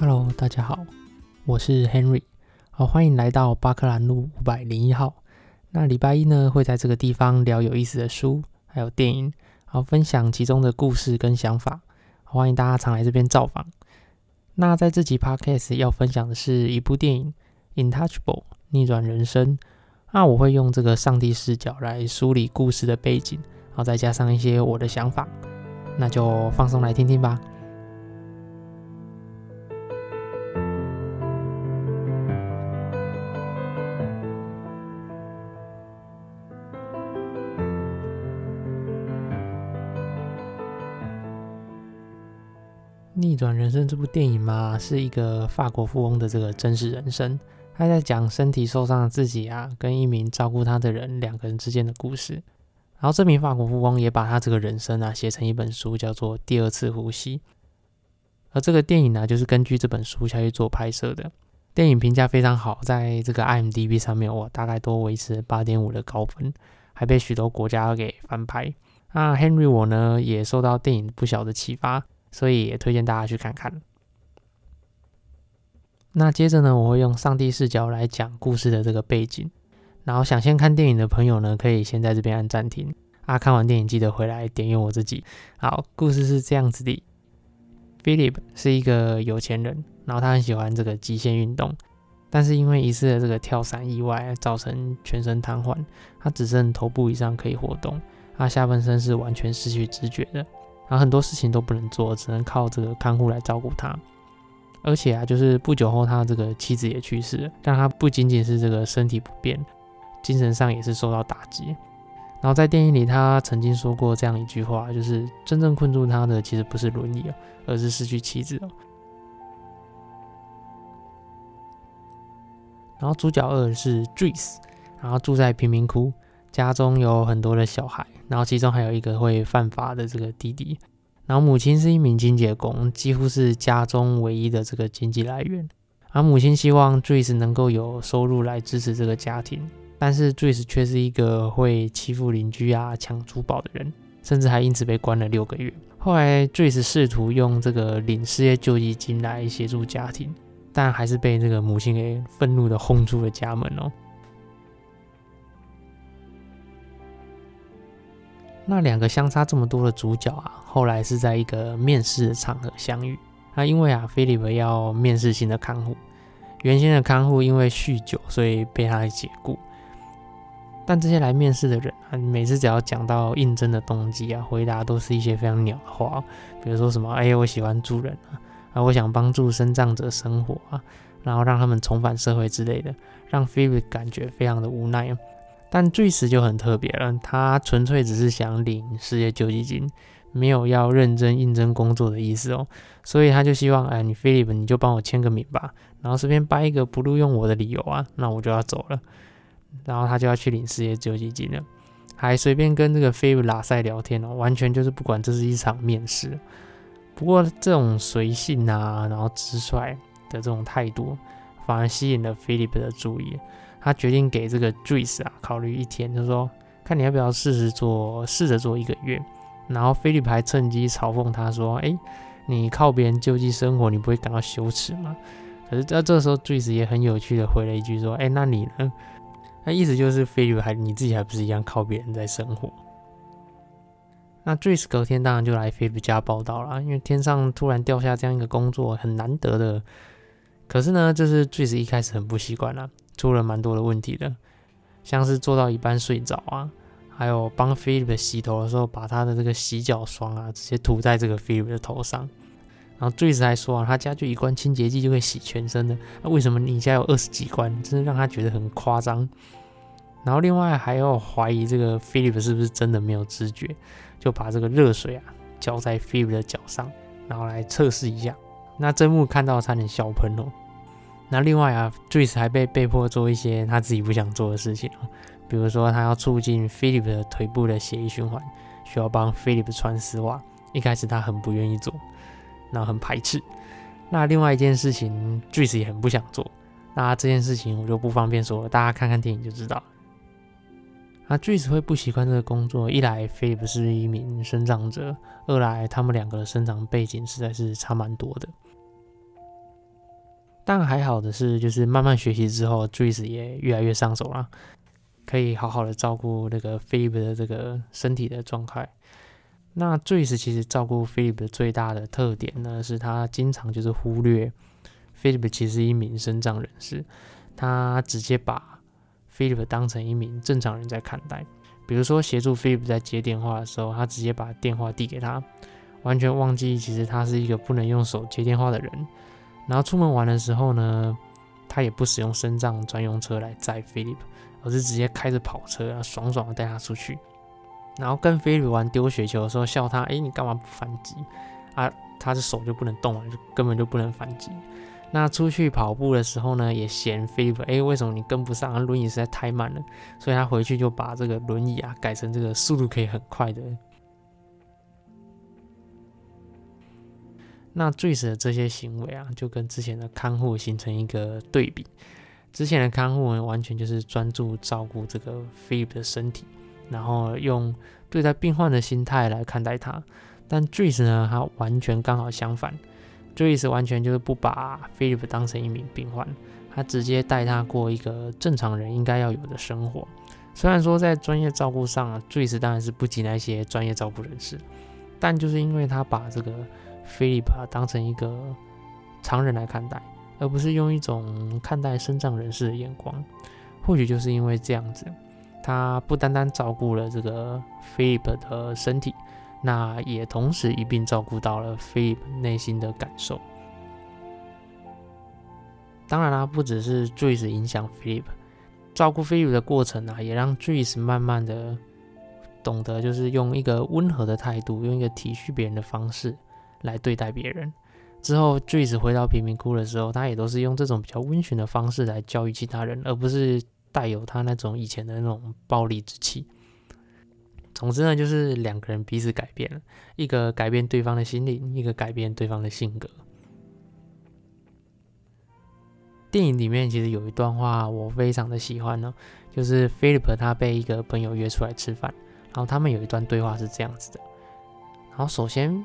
Hello，大家好，我是 Henry，好，欢迎来到巴克兰路五百零一号。那礼拜一呢，会在这个地方聊有意思的书，还有电影，好分享其中的故事跟想法。欢迎大家常来这边造访。那在这集 Podcast 要分享的是一部电影《Intouchable》逆转人生。那我会用这个上帝视角来梳理故事的背景，然后再加上一些我的想法，那就放松来听听吧。逆转人生这部电影嘛，是一个法国富翁的这个真实人生。他在讲身体受伤的自己啊，跟一名照顾他的人两个人之间的故事。然后这名法国富翁也把他这个人生啊写成一本书，叫做《第二次呼吸》。而这个电影呢，就是根据这本书下去做拍摄的。电影评价非常好，在这个 IMDB 上面，哇，大概都维持八点五的高分，还被许多国家给翻拍。那 Henry 我呢，也受到电影不小的启发，所以也推荐大家去看看。那接着呢，我会用上帝视角来讲故事的这个背景。然后想先看电影的朋友呢，可以先在这边按暂停。啊，看完电影记得回来点阅我自己。好，故事是这样子的：Philip 是一个有钱人，然后他很喜欢这个极限运动，但是因为一次的这个跳伞意外，造成全身瘫痪，他只剩头部以上可以活动，他下半身是完全失去知觉的，然后很多事情都不能做，只能靠这个看护来照顾他。而且啊，就是不久后，他这个妻子也去世了，但他不仅仅是这个身体不便，精神上也是受到打击。然后在电影里，他曾经说过这样一句话，就是真正困住他的其实不是轮椅而是失去妻子哦。然后主角二是 Dries，然后住在贫民窟，家中有很多的小孩，然后其中还有一个会犯法的这个弟弟。然后母亲是一名清洁工，几乎是家中唯一的这个经济来源。而母亲希望 Drace 能够有收入来支持这个家庭，但是 Dries 却是一个会欺负邻居啊、抢珠宝的人，甚至还因此被关了六个月。后来 Dries 试图用这个领失业救济金来协助家庭，但还是被这个母亲给愤怒的轰出了家门哦。那两个相差这么多的主角啊，后来是在一个面试的场合相遇。那因为啊，菲利普要面试新的看护，原先的看护因为酗酒，所以被他解雇。但这些来面试的人啊，每次只要讲到应征的动机啊，回答都是一些非常鸟的话，比如说什么“哎，我喜欢助人啊，啊，我想帮助生障者生活啊，然后让他们重返社会之类的”，让菲利普感觉非常的无奈。但最时就很特别了，他纯粹只是想领失业救济金，没有要认真应征工作的意思哦。所以他就希望，哎，你菲利普你就帮我签个名吧，然后随便掰一个不录用我的理由啊，那我就要走了。然后他就要去领失业救济金了，还随便跟这个菲利普拉塞聊天哦，完全就是不管这是一场面试。不过这种随性啊，然后直率的这种态度，反而吸引了菲利普的注意。他决定给这个 Dries 啊考虑一天，就说看你要不要试试做，试着做一个月。然后菲利普还趁机嘲讽他说：“哎，你靠别人救济生活，你不会感到羞耻吗？”可是在这时候，Dries 也很有趣的回了一句说：“哎，那你呢？”那意思就是菲利普还你自己还不是一样靠别人在生活？那 Dries 隔天当然就来菲利普家报道了，因为天上突然掉下这样一个工作很难得的。可是呢，就是 Dries 一开始很不习惯了。出了蛮多的问题的，像是做到一半睡着啊，还有帮 Philip 洗头的时候，把他的这个洗脚霜啊直接涂在这个 Philip 的头上。然后 Dries 还说啊，他家就一罐清洁剂就可以洗全身的，那为什么你家有二十几罐？真的让他觉得很夸张。然后另外还要怀疑这个 Philip 是不是真的没有知觉，就把这个热水啊浇在 Philip 的脚上，然后来测试一下。那真木看到差点笑喷哦。那另外啊，Dries 还被被迫做一些他自己不想做的事情比如说他要促进 Philip 的腿部的血液循环，需要帮 Philip 穿丝袜。一开始他很不愿意做，然后很排斥。那另外一件事情，Dries 也很不想做。那这件事情我就不方便说，大家看看电影就知道。那 Dries 会不习惯这个工作，一来 Philip 是一名生长者，二来他们两个的生长背景实在是差蛮多的。但还好的是，就是慢慢学习之后，Joyce 也越来越上手了，可以好好的照顾那个 Philip 的这个身体的状态。那 Joyce 其实照顾 Philip 最大的特点呢，是他经常就是忽略 Philip 其实一名身障人士，他直接把 Philip 当成一名正常人在看待。比如说协助 Philip 在接电话的时候，他直接把电话递给他，完全忘记其实他是一个不能用手接电话的人。然后出门玩的时候呢，他也不使用升降专用车来载 Philip，而是直接开着跑车啊，爽爽的带他出去。然后跟菲利普玩丢雪球的时候，笑他，哎，你干嘛不反击？啊，他的手就不能动了，就根本就不能反击。那出去跑步的时候呢，也嫌菲利普，哎，为什么你跟不上？轮椅实在太慢了，所以他回去就把这个轮椅啊改成这个速度可以很快的。那 Joyce 的这些行为啊，就跟之前的看护形成一个对比。之前的看护完全就是专注照顾这个菲利普的身体。然后用对待病患的心态来看待他，但 Joyce 呢，他完全刚好相反。Joyce 完全就是不把 Philip 当成一名病患，他直接带他过一个正常人应该要有的生活。虽然说在专业照顾上啊醉死当然是不及那些专业照顾人士，但就是因为他把这个菲利普当成一个常人来看待，而不是用一种看待身障人士的眼光，或许就是因为这样子。他不单单照顾了这个 Philip 的身体，那也同时一并照顾到了 Philip 内心的感受。当然啦，不只是 Joyce 影响 Philip，照顾 Philip 的过程啊，也让 Joyce 慢慢的懂得，就是用一个温和的态度，用一个体恤别人的方式来对待别人。之后，Joyce 回到贫民窟的时候，他也都是用这种比较温驯的方式来教育其他人，而不是。带有他那种以前的那种暴力之气。总之呢，就是两个人彼此改变了，一个改变对方的心灵，一个改变对方的性格。电影里面其实有一段话我非常的喜欢呢，就是 Philip 他被一个朋友约出来吃饭，然后他们有一段对话是这样子的。然后首先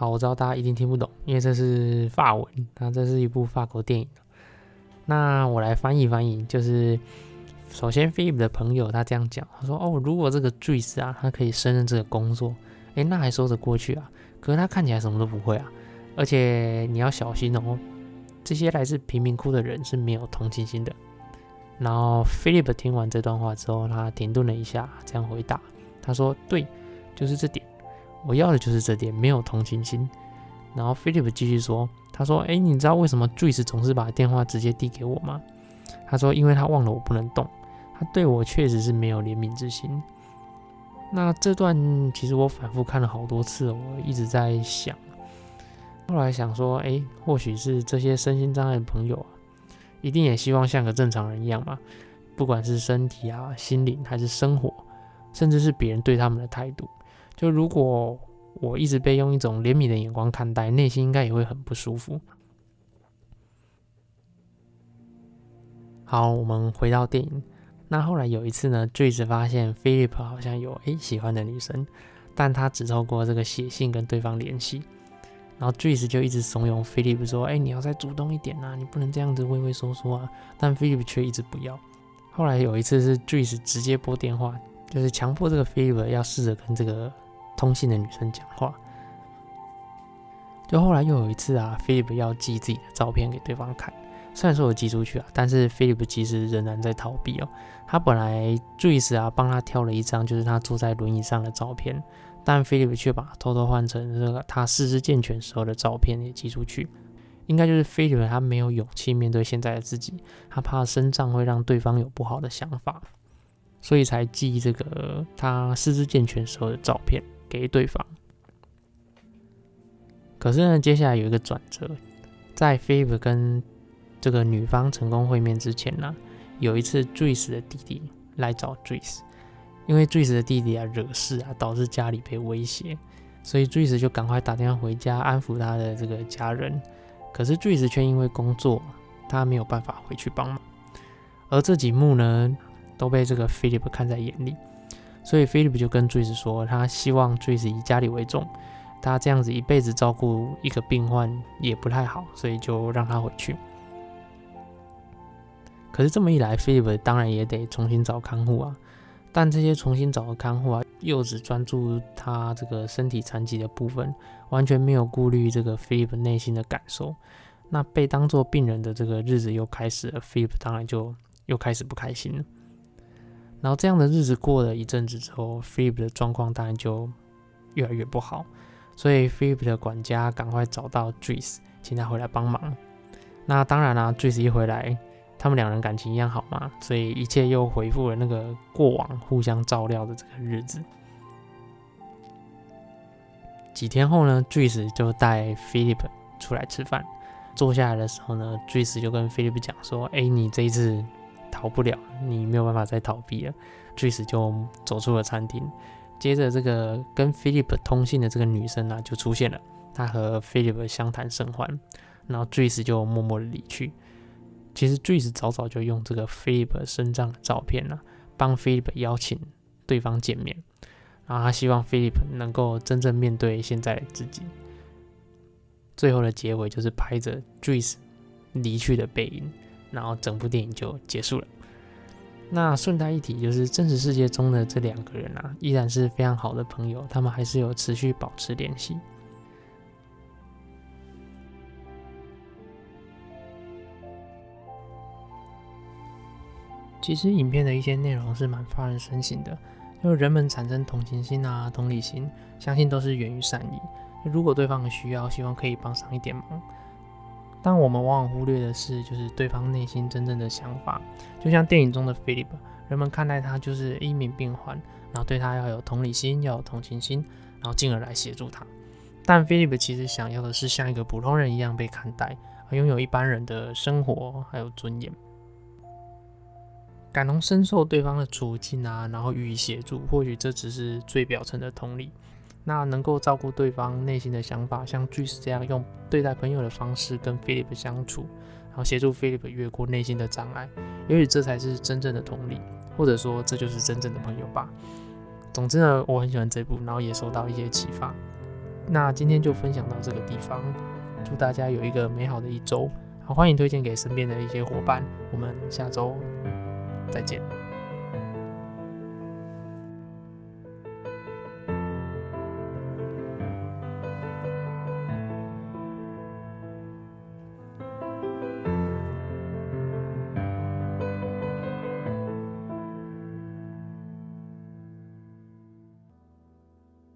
好，我知道大家一定听不懂，因为这是法文，那这是一部法国电影。那我来翻译翻译，就是。首先，Philip 的朋友他这样讲，他说：“哦，如果这个 Joyce 啊，他可以胜任这个工作，诶，那还说得过去啊。可是他看起来什么都不会啊，而且你要小心哦，这些来自贫民窟的人是没有同情心的。”然后 Philip 听完这段话之后，他停顿了一下，这样回答：“他说，对，就是这点，我要的就是这点，没有同情心。”然后 Philip 继续说：“他说，诶，你知道为什么 Joyce 总是把电话直接递给我吗？”他说：“因为他忘了我不能动。”他对我确实是没有怜悯之心。那这段其实我反复看了好多次，我一直在想。后来想说，哎，或许是这些身心障碍的朋友啊，一定也希望像个正常人一样吧，不管是身体啊、心灵还是生活，甚至是别人对他们的态度。就如果我一直被用一种怜悯的眼光看待，内心应该也会很不舒服。好，我们回到电影。那后来有一次呢，Joyce 发现 Philip 好像有诶喜欢的女生，但他只透过这个写信跟对方联系。然后 Joyce 就一直怂恿 Philip 说：“哎，你要再主动一点呐，你不能这样子畏畏缩缩啊。”但 Philip 却一直不要。后来有一次是 Joyce 直接拨电话，就是强迫这个 Philip 要试着跟这个通信的女生讲话。就后来又有一次啊，Philip 要寄自己的照片给对方看。虽然说我寄出去啊，但是 Philip 其实仍然在逃避哦。他本来 Joyce 啊帮他挑了一张就是他坐在轮椅上的照片，但 Philip 却把偷偷换成这个他四肢健全时候的照片也寄出去。应该就是 Philip 他没有勇气面对现在的自己，他怕身障会让对方有不好的想法，所以才寄这个他四肢健全时候的照片给对方。可是呢，接下来有一个转折，在 Philip 跟这个女方成功会面之前呢，有一次 Joyce 的弟弟来找 Joyce，因为 Joyce 的弟弟啊惹事啊，导致家里被威胁，所以 Joyce 就赶快打电话回家安抚他的这个家人。可是 Joyce 却因为工作，他没有办法回去帮忙。而这几幕呢，都被这个 Philip 看在眼里，所以 Philip 就跟 Joyce 说，他希望 Joyce 以家里为重。他这样子一辈子照顾一个病患也不太好，所以就让他回去。可是这么一来，Philip 当然也得重新找看护啊。但这些重新找的看护啊，又只专注他这个身体残疾的部分，完全没有顾虑这个 Philip 内心的感受。那被当做病人的这个日子又开始了，Philip 当然就又开始不开心了。然后这样的日子过了一阵子之后，Philip 的状况当然就越来越不好。所以 Philip 的管家赶快找到 Joyce，请他回来帮忙。那当然啦，Joyce 一回来，他们两人感情一样好嘛，所以一切又恢复了那个过往互相照料的这个日子。几天后呢，Joyce 就带 Philip 出来吃饭。坐下来的时候呢，Joyce 就跟 Philip 讲说：“哎，你这一次逃不了，你没有办法再逃避了。”Joyce 就走出了餐厅。接着，这个跟 Philip 通信的这个女生啊，就出现了。她和 Philip 相谈甚欢，然后 Joyce 就默默的离去。其实 Joyce 早早就用这个 Philip 身上的照片呢，帮 Philip 邀请对方见面，然后他希望 Philip 能够真正面对现在的自己。最后的结尾就是拍着 Joyce 离去的背影，然后整部电影就结束了。那顺带一提，就是真实世界中的这两个人啊，依然是非常好的朋友，他们还是有持续保持联系。其实影片的一些内容是蛮发人深省的，就人们产生同情心啊、同理心，相信都是源于善意。如果对方需要，希望可以帮上一点忙。但我们往往忽略的是，就是对方内心真正的想法。就像电影中的 Philip，人们看待他就是一名病患，然后对他要有同理心，要有同情心，然后进而来协助他。但 Philip 其实想要的是像一个普通人一样被看待，拥有一般人的生活还有尊严，感同身受对方的处境啊，然后予以协助。或许这只是最表层的同理。那能够照顾对方内心的想法，像巨石这样用对待朋友的方式跟 Philip 相处，然后协助 Philip 越过内心的障碍，也许这才是真正的同理，或者说这就是真正的朋友吧。总之呢，我很喜欢这部，然后也受到一些启发。那今天就分享到这个地方，祝大家有一个美好的一周，好欢迎推荐给身边的一些伙伴，我们下周再见。